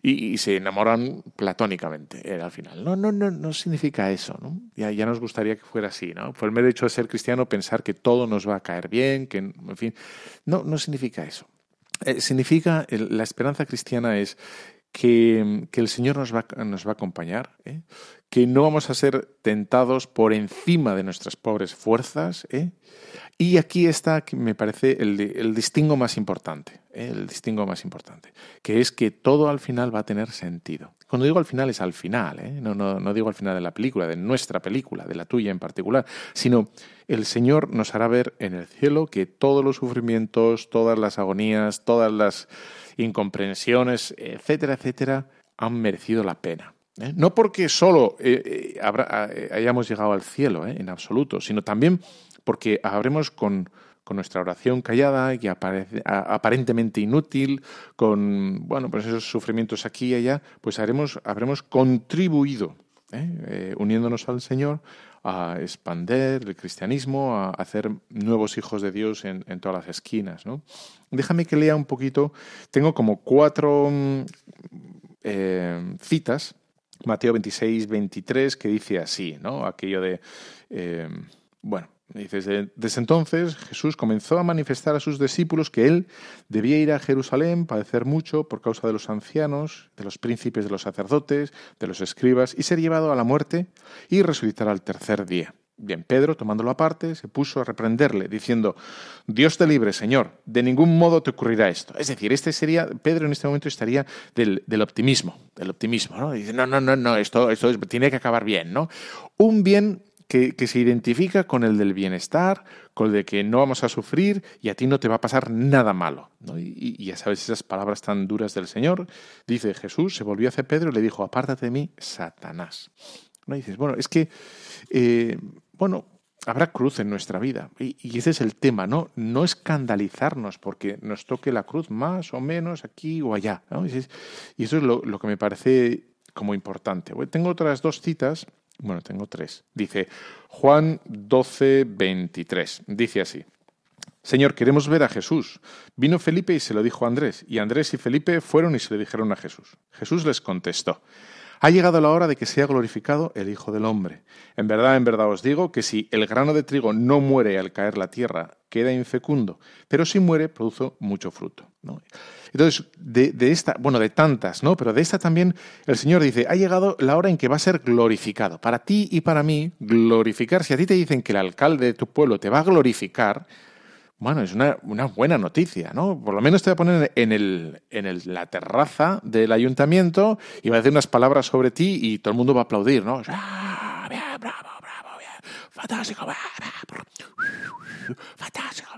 y, se enamoran platónicamente al final. No, no, no, no significa eso, ¿no? Ya, ya nos gustaría que fuera así, ¿no? Por el mero hecho de ser cristiano, pensar que todo nos va a caer bien, que, en fin, no, no significa eso. Eh, significa, la esperanza cristiana es que, que, el Señor nos va, nos va a acompañar, ¿eh? que no vamos a ser tentados por encima de nuestras pobres fuerzas, ¿eh? Y aquí está, me parece, el, distingo más importante, ¿eh? el distingo más importante, que es que todo al final va a tener sentido. Cuando digo al final es al final, ¿eh? no, no, no digo al final de la película, de nuestra película, de la tuya en particular, sino el Señor nos hará ver en el cielo que todos los sufrimientos, todas las agonías, todas las incomprensiones, etcétera, etcétera, han merecido la pena. ¿eh? No porque solo hayamos llegado al cielo, en absoluto, sino también porque habremos con, nuestra oración callada y aparentemente inútil, con bueno, pues esos sufrimientos aquí y allá, pues haremos, habremos contribuido, ¿eh? Eh, uniéndonos al Señor, a expander el cristianismo, a hacer nuevos hijos de Dios en, todas las esquinas. ¿no? Déjame que lea un poquito. Tengo como cuatro mm, eh, citas. Mateo 26, 23, que dice así, ¿no? Aquello de, bueno, Desde entonces Jesús comenzó a manifestar a sus discípulos que él debía ir a Jerusalén, padecer mucho por causa de los ancianos, de los príncipes de los sacerdotes, de los escribas, y ser llevado a la muerte y resucitar al tercer día. Bien, Pedro, tomándolo aparte, se puso a reprenderle, diciendo, Dios te libre, Señor, de ningún modo te ocurrirá esto. Es decir, este sería, Pedro en este momento estaría del, optimismo, del optimismo, ¿no? Dice, no, no, no, no, esto, esto tiene que acabar bien, ¿no? Un bien que, se identifica con el del bienestar, con el de que no vamos a sufrir y a ti no te va a pasar nada malo. Y, ya sabes esas palabras tan duras del Señor. Dice Jesús, se volvió hacia Pedro y le dijo, apártate de mí, Satanás. ¿No? dices, bueno, es que, eh, bueno, habrá cruz en nuestra vida. Y, ese es el tema, ¿no? No escandalizarnos porque nos toque la cruz más o menos aquí o allá. Y eso es lo que me parece como importante. Tengo otras dos citas bueno, tengo tres. Dice Juan 12, 23. Dice así. Señor, queremos ver a Jesús. Vino Felipe y se lo dijo a Andrés, y Andrés y Felipe fueron y se le dijeron a Jesús. Jesús les contestó, ha llegado la hora de que sea glorificado el Hijo del Hombre. En verdad, en verdad os digo que si el grano de trigo no muere al caer la tierra, queda infecundo, pero si muere, produce mucho fruto. Entonces, de, esta, bueno, de tantas, ¿no? Pero de esta también el Señor dice, ha llegado la hora en que va a ser glorificado. Para ti y para mí, glorificar, si a ti te dicen que el alcalde de tu pueblo te va a glorificar, bueno, es una, buena noticia, ¿no? Por lo menos te va a poner en, el, en la terraza del ayuntamiento y va a decir unas palabras sobre ti y todo el mundo va a aplaudir, ¿no? ¡Ah, bien, bravo, bravo, bien, fantástico, fantástico,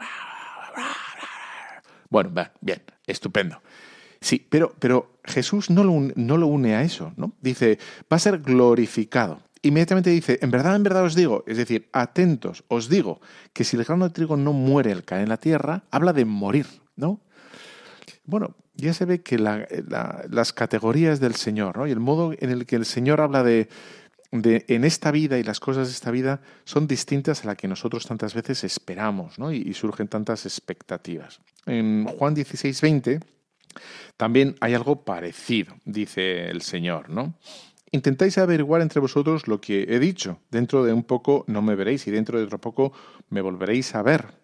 bueno, bien, estupendo. Sí, pero, pero Jesús no lo, no lo une a eso, ¿no? Dice, va a ser glorificado inmediatamente dice, en verdad, en verdad os digo, es decir, atentos, os digo que si el grano de trigo no muere al caer en la tierra, habla de morir, ¿no? Bueno, ya se ve que las categorías del Señor, ¿no? Y el modo en el que el Señor habla de, de, en esta vida y las cosas de esta vida son distintas a la que nosotros tantas veces esperamos, ¿no? Y, y surgen tantas expectativas. En Juan 16, 20 también hay algo parecido, dice el Señor, ¿no? Intentáis averiguar entre vosotros lo que he dicho. Dentro de un poco no me veréis y dentro de otro poco me volveréis a ver.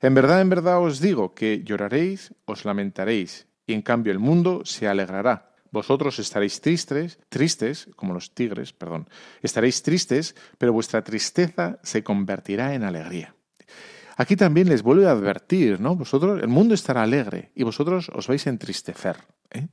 En verdad, en verdad os digo que lloraréis, os lamentaréis, y en cambio el mundo se alegrará. Vosotros estaréis tristes, tristes, como los tigres, perdón, estaréis tristes, pero vuestra tristeza se convertirá en alegría. Aquí también les vuelvo a advertir, ¿no? Vosotros, el mundo estará alegre y vosotros os vais a entristecer. ¿eh?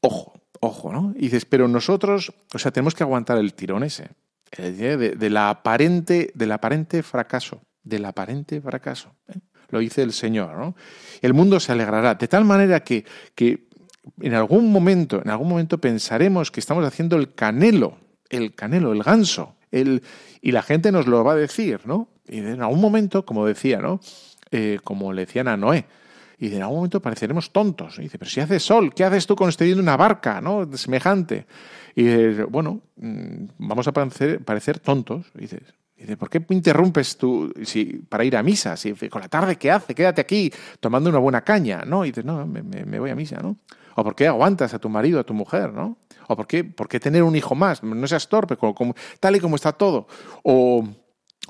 Ojo, ojo, ¿no? Y dices, pero nosotros, o sea, tenemos que aguantar el tirón ese, de, la aparente, del aparente fracaso, del aparente fracaso. ¿eh? Lo dice el Señor, ¿no? El mundo se alegrará, de tal manera que, que en algún momento, en algún momento pensaremos que estamos haciendo el canelo, el canelo, el ganso, el, y la gente nos lo va a decir, ¿no? Y en algún momento, como decía, ¿no? Eh, como le decían a Noé, y en algún momento pareceremos tontos. Y dice, pero si hace sol, ¿qué haces tú construyendo una barca, ¿no? Semejante. Y dice, bueno, mm, vamos a parecer, parecer tontos. Y dice, ¿por qué me interrumpes tú si, para ir a misa? Si, con la tarde, ¿qué hace? Quédate aquí tomando una buena caña, ¿no? Y dice, no, me, voy a misa, ¿no? ¿O por qué aguantas a tu marido, a tu mujer, ¿no? ¿O por qué, por qué tener un hijo más? No seas torpe, como, tal y como está todo. O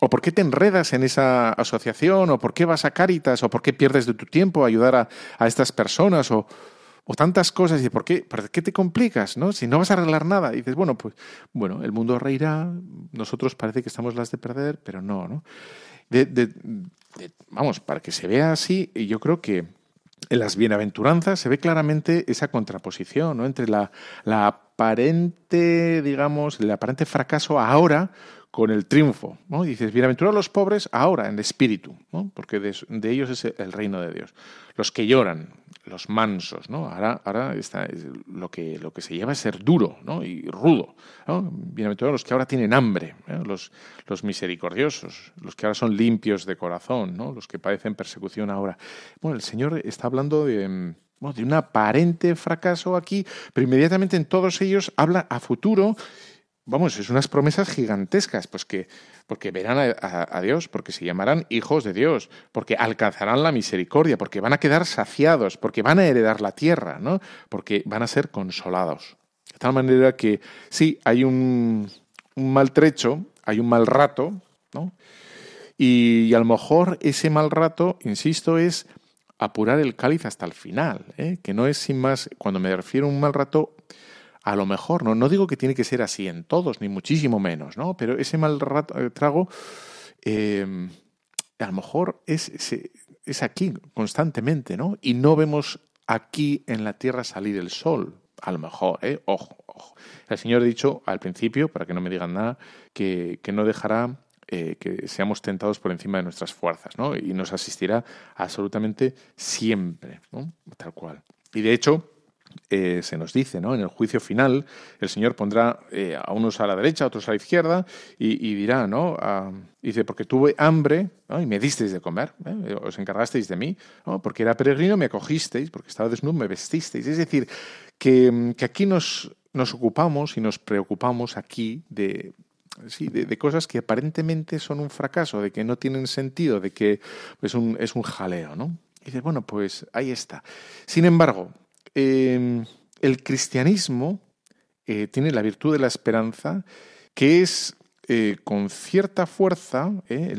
¿O por qué te enredas en esa asociación? ¿O por qué vas a Cáritas? ¿O por qué pierdes de tu tiempo a ayudar a, estas personas? O, tantas cosas. ¿Y por qué, por qué te complicas? ¿no? Si no vas a arreglar nada. Y dices, bueno, pues bueno, el mundo reirá, nosotros parece que estamos las de perder, pero no. ¿no? vamos, para que se vea así, yo creo que en las bienaventuranzas se ve claramente esa contraposición ¿no? entre la, la aparente, digamos, el aparente fracaso ahora con el triunfo. ¿no? dices, bienaventurados los pobres ahora en espíritu, ¿no? porque de, ellos es el reino de Dios. Los que lloran, los mansos, ¿no? ahora, ahora está, lo, que, lo que se lleva es ser duro ¿no? y rudo. Bienaventurados los que ahora tienen hambre, los, los misericordiosos, los que ahora son limpios de corazón, ¿no? los que padecen persecución ahora. Bueno, el Señor está hablando de de un aparente fracaso aquí, pero inmediatamente en todos ellos habla a futuro vamos, es unas promesas gigantescas, pues que, porque verán a, Dios, porque se llamarán hijos de Dios, porque alcanzarán la misericordia, porque van a quedar saciados, porque van a heredar la tierra, ¿no? Porque van a ser consolados. De tal manera que sí, hay un, un maltrecho, hay un mal rato, ¿no? Y, a lo mejor ese mal rato, insisto, es apurar el cáliz hasta el final, ¿eh? que no es sin más, cuando me refiero a un mal rato, a lo mejor, no, no digo que tiene que ser así en todos, ni muchísimo menos, ¿no? Pero ese mal rato, eh, trago, eh, a lo mejor es, es, aquí constantemente, ¿no? Y no vemos aquí en la tierra salir el sol, a lo mejor, ¿eh? Ojo, ojo. El Señor ha dicho al principio, para que no me digan nada, que, que no dejará eh, que seamos tentados por encima de nuestras fuerzas, ¿no? Y nos asistirá absolutamente siempre. Tal cual. Y de hecho, eh, se nos dice, ¿no? En el juicio final, el Señor pondrá eh, a unos a la derecha, a otros a la izquierda, y, dirá, ¿no? dice, porque tuve hambre y me disteis de comer, os encargasteis de mí, porque era peregrino, me acogisteis, porque estaba desnudo, me vestisteis. Es decir, que, que aquí nos, nos ocupamos y nos preocupamos aquí de, sí, de, cosas que aparentemente son un fracaso, de que no tienen sentido, de que es un, es un jaleo, ¿no? Y dices, bueno, pues ahí está. Sin embargo, em, el cristianismo eh, tiene la virtud de la esperanza, que es eh, con cierta fuerza, eh,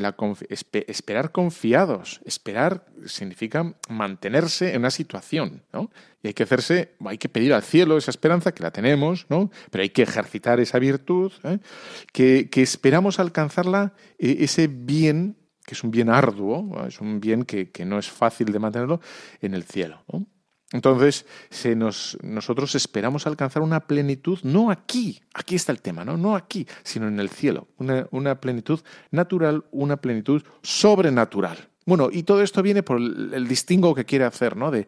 esperar confiados. Esperar significa mantenerse en una situación, ¿no? Y hay que hacerse, hay que pedir al cielo esa esperanza, que la tenemos, ¿no? Pero hay que ejercitar esa virtud, ¿eh? que, esperamos alcanzarla, ese bien, que es un bien arduo, es un bien que, no es fácil de mantenerlo, en el cielo. Entonces, se nos, nosotros esperamos alcanzar una plenitud, no aquí, aquí está el tema, no, no aquí, sino en el cielo, una, una plenitud natural, una plenitud sobrenatural. Bueno, y todo esto viene por el, el distingo que quiere hacer, ¿no? De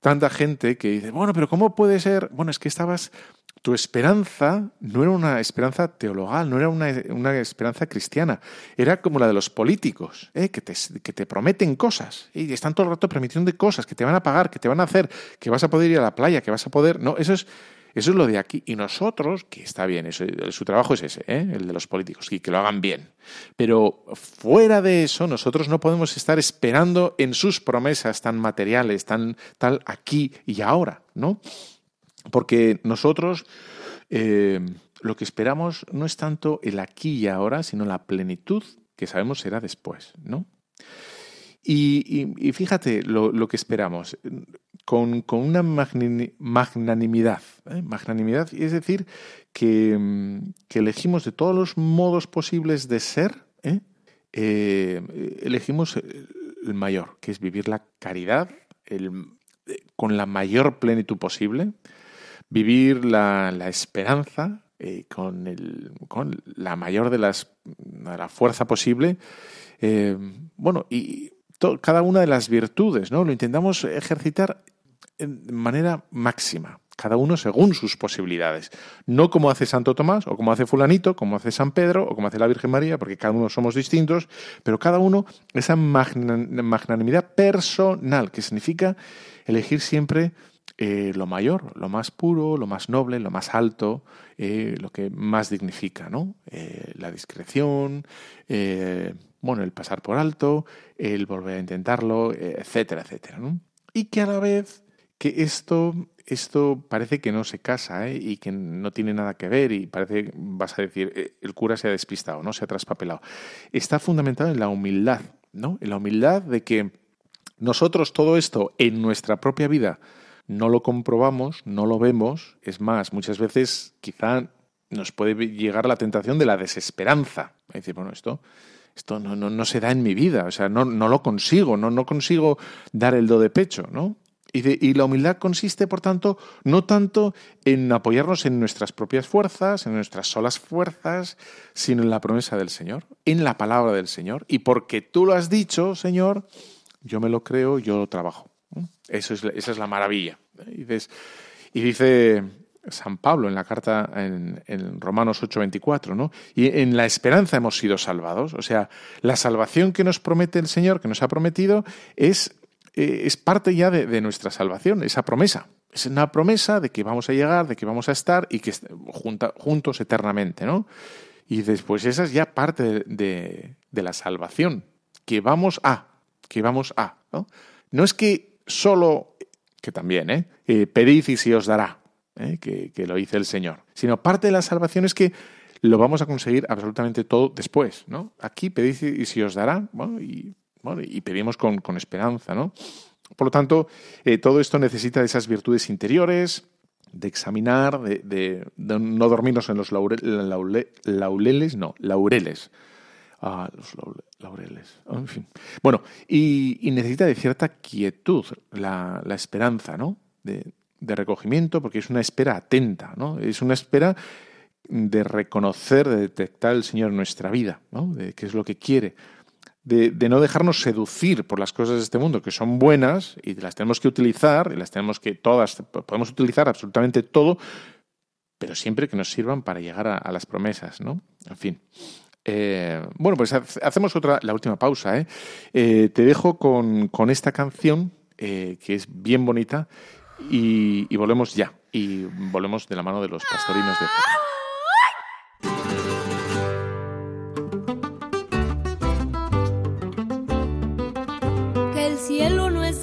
tanta gente que dice, bueno, pero ¿cómo puede ser? Bueno, es que estabas tu esperanza no era una esperanza teologal, no era una, esperanza cristiana, era como la de los políticos, ¿eh? que, te, que, te, prometen cosas y están todo el rato prometiendo cosas que te van a pagar, que te van a hacer, que vas a poder ir a la playa, que vas a poder... No, eso es, eso es lo de aquí. Y nosotros, que está bien, su trabajo es ese, ¿eh? el de los políticos, y que lo hagan bien. Pero fuera de eso, nosotros no podemos estar esperando en sus promesas tan materiales, tan tal aquí y ahora, ¿no? Porque nosotros eh, lo que esperamos no es tanto el aquí y ahora, sino la plenitud que sabemos será después, ¿no? Y, fíjate lo, que esperamos, con, una magnanimidad, ¿eh? magnanimidad, es decir, que, elegimos de todos los modos posibles de ser, ¿eh? elegimos el mayor, que es vivir la caridad con la mayor plenitud posible, vivir la, esperanza eh, con, el, con, la mayor de las la fuerza posible. Eh, bueno, y cada una de las virtudes, ¿no? Lo intentamos ejercitar de manera máxima, cada uno según sus posibilidades. No como hace Santo Tomás, o como hace Fulanito, como hace San Pedro, o como hace la Virgen María, porque cada uno somos distintos, pero cada uno esa magnanimidad personal, que significa elegir siempre eh, lo mayor, lo más puro, lo más noble, lo más alto, eh, lo que más dignifica, ¿no? Eh, la discreción, bueno, el pasar por alto, el volver a intentarlo, etcétera, etcétera. Y que a la vez que esto, esto parece que no se casa y que no tiene nada que ver y parece, vas a decir, el cura se ha despistado, no se ha traspapelado. Está fundamentado en la humildad, ¿no? En la humildad de que nosotros todo esto en nuestra propia vida no lo comprobamos, no lo vemos, es más, muchas veces quizá nos puede llegar la tentación de la desesperanza. Es decir, bueno, esto, esto no, no, se da en mi vida, o sea, no, no lo consigo, no, no consigo dar el do de pecho, ¿no? Y, y, la humildad consiste, por tanto, no tanto en apoyarnos en nuestras propias fuerzas, en nuestras solas fuerzas, sino en la promesa del Señor, en la palabra del Señor. Y porque tú lo has dicho, Señor, yo me lo creo, yo lo trabajo. Eso es, esa es la maravilla. Y, dice San Pablo en la carta en, Romanos 8:24, ¿no? Y en la esperanza hemos sido salvados. O sea, la salvación que nos promete el Señor, que nos ha prometido, es, eh, es parte ya de, nuestra salvación, esa promesa. Es una promesa de que vamos a llegar, de que vamos a estar y que juntos eternamente, ¿no? Y después esa es ya parte de, la salvación, que vamos a, que vamos a. No es que solo, que también, ¿eh? eh pedid y se os dará, ¿eh? que, lo dice el Señor, sino parte de la salvación es que lo vamos a conseguir absolutamente todo después, ¿no? Aquí pedid y se os dará, bueno, y, y pedimos con, con esperanza, ¿no? Por lo tanto, eh, todo esto necesita de esas virtudes interiores, de examinar, de, no dormirnos en los laureles, no, laureles. Ah, los laureles. En fin. Bueno, y, necesita de cierta quietud, la, esperanza, ¿no? De, recogimiento, porque es una espera atenta, ¿no? Es una espera de reconocer, de detectar el Señor en nuestra vida, ¿no? De qué es lo que quiere de, no dejarnos seducir por las cosas de este mundo, que son buenas y las tenemos que utilizar, y las tenemos que todas, podemos utilizar absolutamente todo, pero siempre que nos sirvan para llegar a, las promesas, ¿no? En fin. Eh, bueno, pues hacemos otra, la última pausa. ¿eh? eh te dejo con, esta canción, eh, que es bien bonita, y, volvemos ya. Y volvemos de la mano de los pastorinos de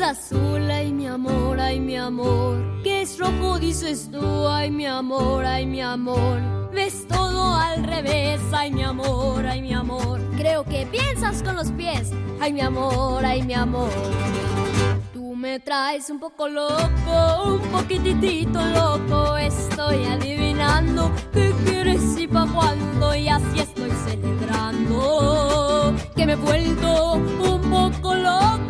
azul, mi amor, ay mi amor. Que es rojo, dices tú, ay mi amor, ay mi amor. Ves todo al revés, ay mi amor, ay mi amor. Creo que piensas con los pies, ay mi amor, ay mi amor. Tú me traes un poco loco, un poquitito loco. Estoy adivinando qué quieres y pa' cuándo, y así estoy celebrando que me he vuelto un poco loco.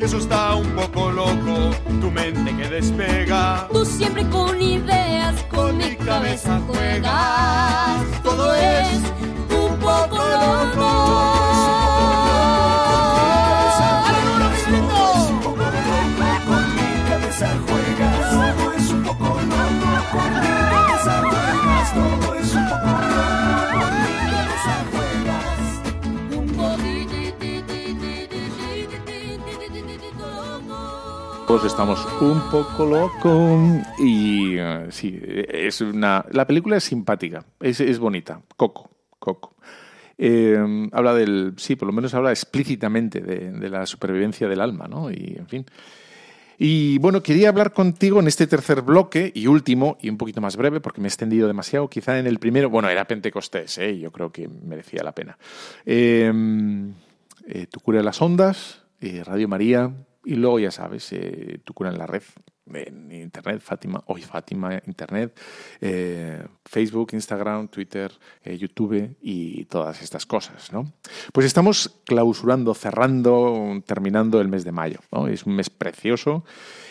Eso está un poco loco, tu mente que despega. Tú siempre con ideas, con, mi cabeza juegas. Todo es un poco loco. Todos estamos un poco locos y eh, sí, es una la película es simpática, es, es bonita, Coco, Coco. Eh, habla del, sí, por lo menos habla explícitamente de, de, la supervivencia del alma, ¿no? Y en fin. Y bueno, quería hablar contigo en este tercer bloque y último, y un poquito más breve, porque me he extendido demasiado. Quizá en el primero, bueno, era Pentecostés, ¿eh? yo creo que merecía la pena. Eh, eh, tu cura de las ondas, Radio María, y luego ya sabes, eh, tu cura en la red, en Internet, Fátima, hoy Fátima, Internet, eh, Facebook, Instagram, Twitter, eh, YouTube y todas estas cosas. ¿no? Pues estamos clausurando, cerrando, terminando el mes de mayo. Es un mes precioso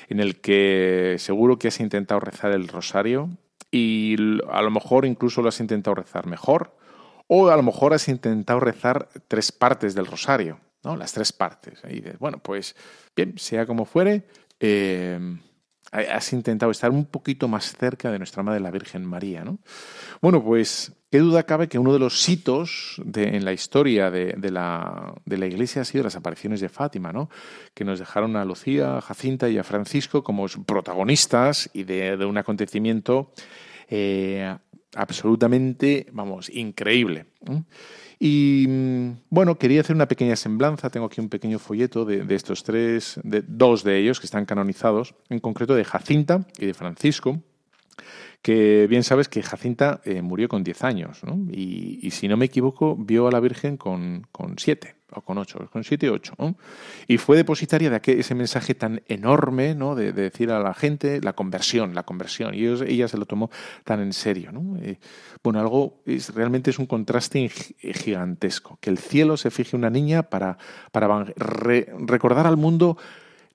en el que seguro que has intentado rezar el rosario y a lo mejor incluso lo has intentado rezar mejor o a lo mejor has intentado rezar tres partes del rosario. ¿No? Las tres partes. Y dices, bueno, pues bien, sea como fuere, eh, has intentado estar un poquito más cerca de nuestra Madre la Virgen María, ¿no? Bueno, pues qué duda cabe que uno de los hitos en la historia de, la, de, la, Iglesia ha sido las apariciones de Fátima, ¿no? Que nos dejaron a Lucía, a Jacinta y a Francisco como protagonistas y de, un acontecimiento eh, absolutamente, vamos, increíble. Y mm, bueno, quería hacer una pequeña semblanza. Tengo aquí un pequeño folleto de, estos tres, de dos de ellos que están canonizados, en concreto de Jacinta y de Francisco, que bien sabes que Jacinta eh, murió con 10 años, ¿no? y, si no me equivoco, vio a la Virgen con, con 7 o con 8, con 7 y 8. Y fue depositaria de aquel, ese mensaje tan enorme ¿no? de, decir a la gente la conversión, la conversión. Y ella se lo tomó tan en serio. ¿no? Eh, bueno, algo es, realmente es un contraste gigantesco. Que el cielo se fije una niña para, para recordar al mundo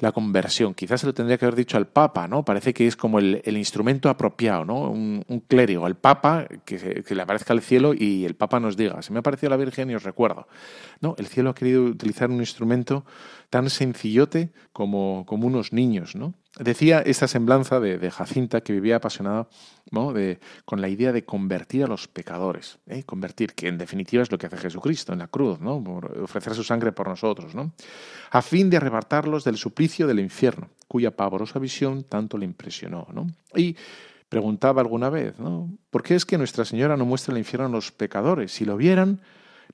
la conversión. Quizás se lo tendría que haber dicho al Papa, ¿no? Parece que es como el, instrumento apropiado, ¿no? Un, clérigo, al Papa, que, que, le aparezca el cielo y el Papa nos diga, se me ha parecido la Virgen y os recuerdo. No, el cielo ha querido utilizar un instrumento tan sencillote como, como unos niños, ¿no? Decía esta semblanza de, Jacinta que vivía apasionada ¿no? de, con la idea de convertir a los pecadores, ¿eh? convertir, que en definitiva es lo que hace Jesucristo en la cruz, ¿no? ofrecer su sangre por nosotros, ¿no? a fin de arrebatarlos del suplicio del infierno, cuya pavorosa visión tanto le impresionó. ¿no? Y preguntaba alguna vez, ¿no? ¿por qué es que Nuestra Señora no muestra el infierno a los pecadores? Si lo vieran,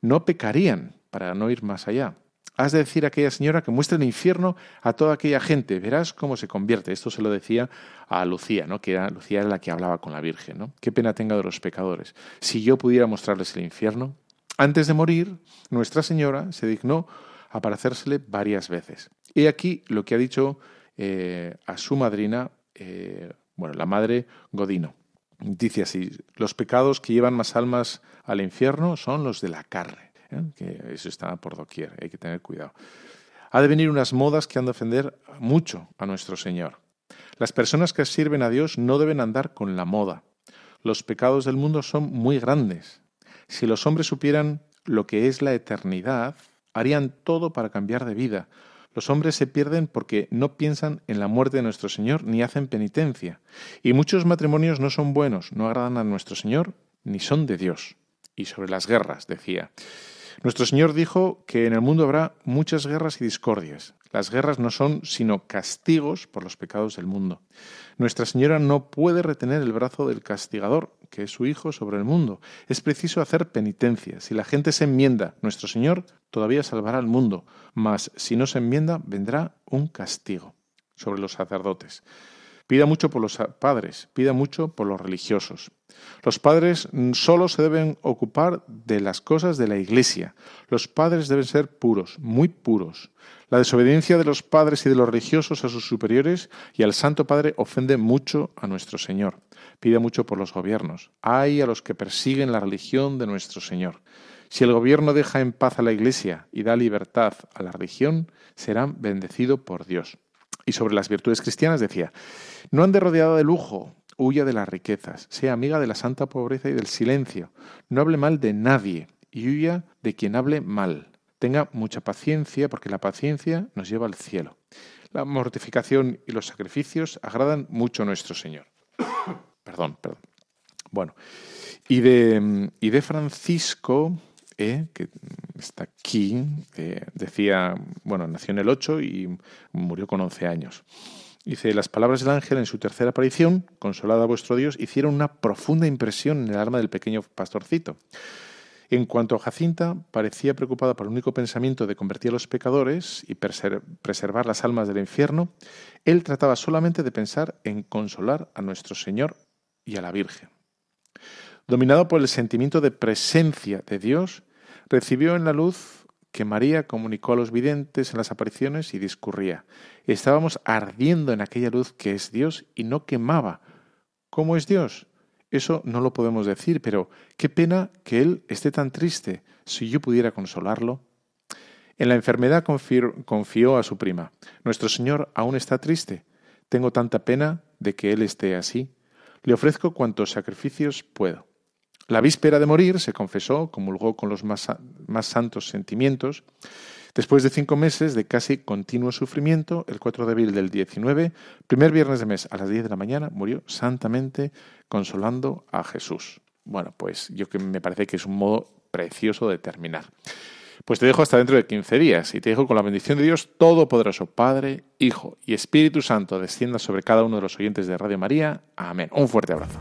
no pecarían, para no ir más allá. Has de decir a aquella señora que muestre el infierno a toda aquella gente. Verás cómo se convierte. Esto se lo decía a Lucía, ¿no? que era, Lucía era la que hablaba con la Virgen. ¿no? Qué pena tenga de los pecadores. Si yo pudiera mostrarles el infierno. Antes de morir, Nuestra Señora se dignó aparecérsele varias veces. Y aquí lo que ha dicho eh, a su madrina, eh, bueno, la madre Godino. Dice así, los pecados que llevan más almas al infierno son los de la carne ¿eh? que eso está por doquier, hay que tener cuidado. Ha de venir unas modas que han de ofender mucho a nuestro Señor. Las personas que sirven a Dios no deben andar con la moda. Los pecados del mundo son muy grandes. Si los hombres supieran lo que es la eternidad, harían todo para cambiar de vida. Los hombres se pierden porque no piensan en la muerte de nuestro Señor ni hacen penitencia. Y muchos matrimonios no son buenos, no agradan a nuestro Señor ni son de Dios. Y sobre las guerras, decía. Nuestro Señor dijo que en el mundo habrá muchas guerras y discordias. Las guerras no son sino castigos por los pecados del mundo. Nuestra Señora no puede retener el brazo del castigador, que es su Hijo, sobre el mundo. Es preciso hacer penitencia. Si la gente se enmienda, nuestro Señor todavía salvará al mundo, mas si no se enmienda, vendrá un castigo sobre los sacerdotes. Pida mucho por los padres, pida mucho por los religiosos. Los padres solo se deben ocupar de las cosas de la Iglesia. Los padres deben ser puros, muy puros. La desobediencia de los padres y de los religiosos a sus superiores y al Santo Padre ofende mucho a nuestro Señor. Pida mucho por los gobiernos. Hay a los que persiguen la religión de nuestro Señor. Si el gobierno deja en paz a la Iglesia y da libertad a la religión, serán bendecidos por Dios. Y sobre las virtudes cristianas decía, no ande rodeada de lujo, huya de las riquezas, sea amiga de la santa pobreza y del silencio, no hable mal de nadie y huya de quien hable mal. Tenga mucha paciencia porque la paciencia nos lleva al cielo. La mortificación y los sacrificios agradan mucho a nuestro Señor. [coughs] perdón, perdón. Bueno, y de, y de Francisco, eh, que está aquí, decía, bueno, nació en el 8 y murió con 11 años. Dice, las palabras del ángel en su tercera aparición, consolada a vuestro Dios, hicieron una profunda impresión en el alma del pequeño pastorcito. En cuanto a Jacinta, parecía preocupada por el único pensamiento de convertir a los pecadores y preservar las almas del infierno, él trataba solamente de pensar en consolar a nuestro Señor y a la Virgen. Dominado por el sentimiento de presencia de Dios, recibió en la luz que María comunicó a los videntes en las apariciones y discurría. Estábamos ardiendo en aquella luz que es Dios y no quemaba. ¿Cómo es Dios? Eso no lo podemos decir, pero qué pena que Él esté tan triste. Si yo pudiera consolarlo. En la enfermedad confió a su prima. Nuestro Señor aún está triste. Tengo tanta pena de que Él esté así. Le ofrezco cuantos sacrificios puedo. La víspera de morir se confesó, comulgó con los más, santos sentimientos. Después de cinco meses de casi continuo sufrimiento, el 4 de abril del 19, primer viernes de mes a las 10 de la mañana, murió santamente consolando a Jesús. Bueno, pues yo que me parece que es un modo precioso de terminar. Pues te dejo hasta dentro de 15 días y te dejo con la bendición de Dios Todopoderoso, Padre, Hijo y Espíritu Santo, descienda sobre cada uno de los oyentes de Radio María. Amén. Un fuerte abrazo.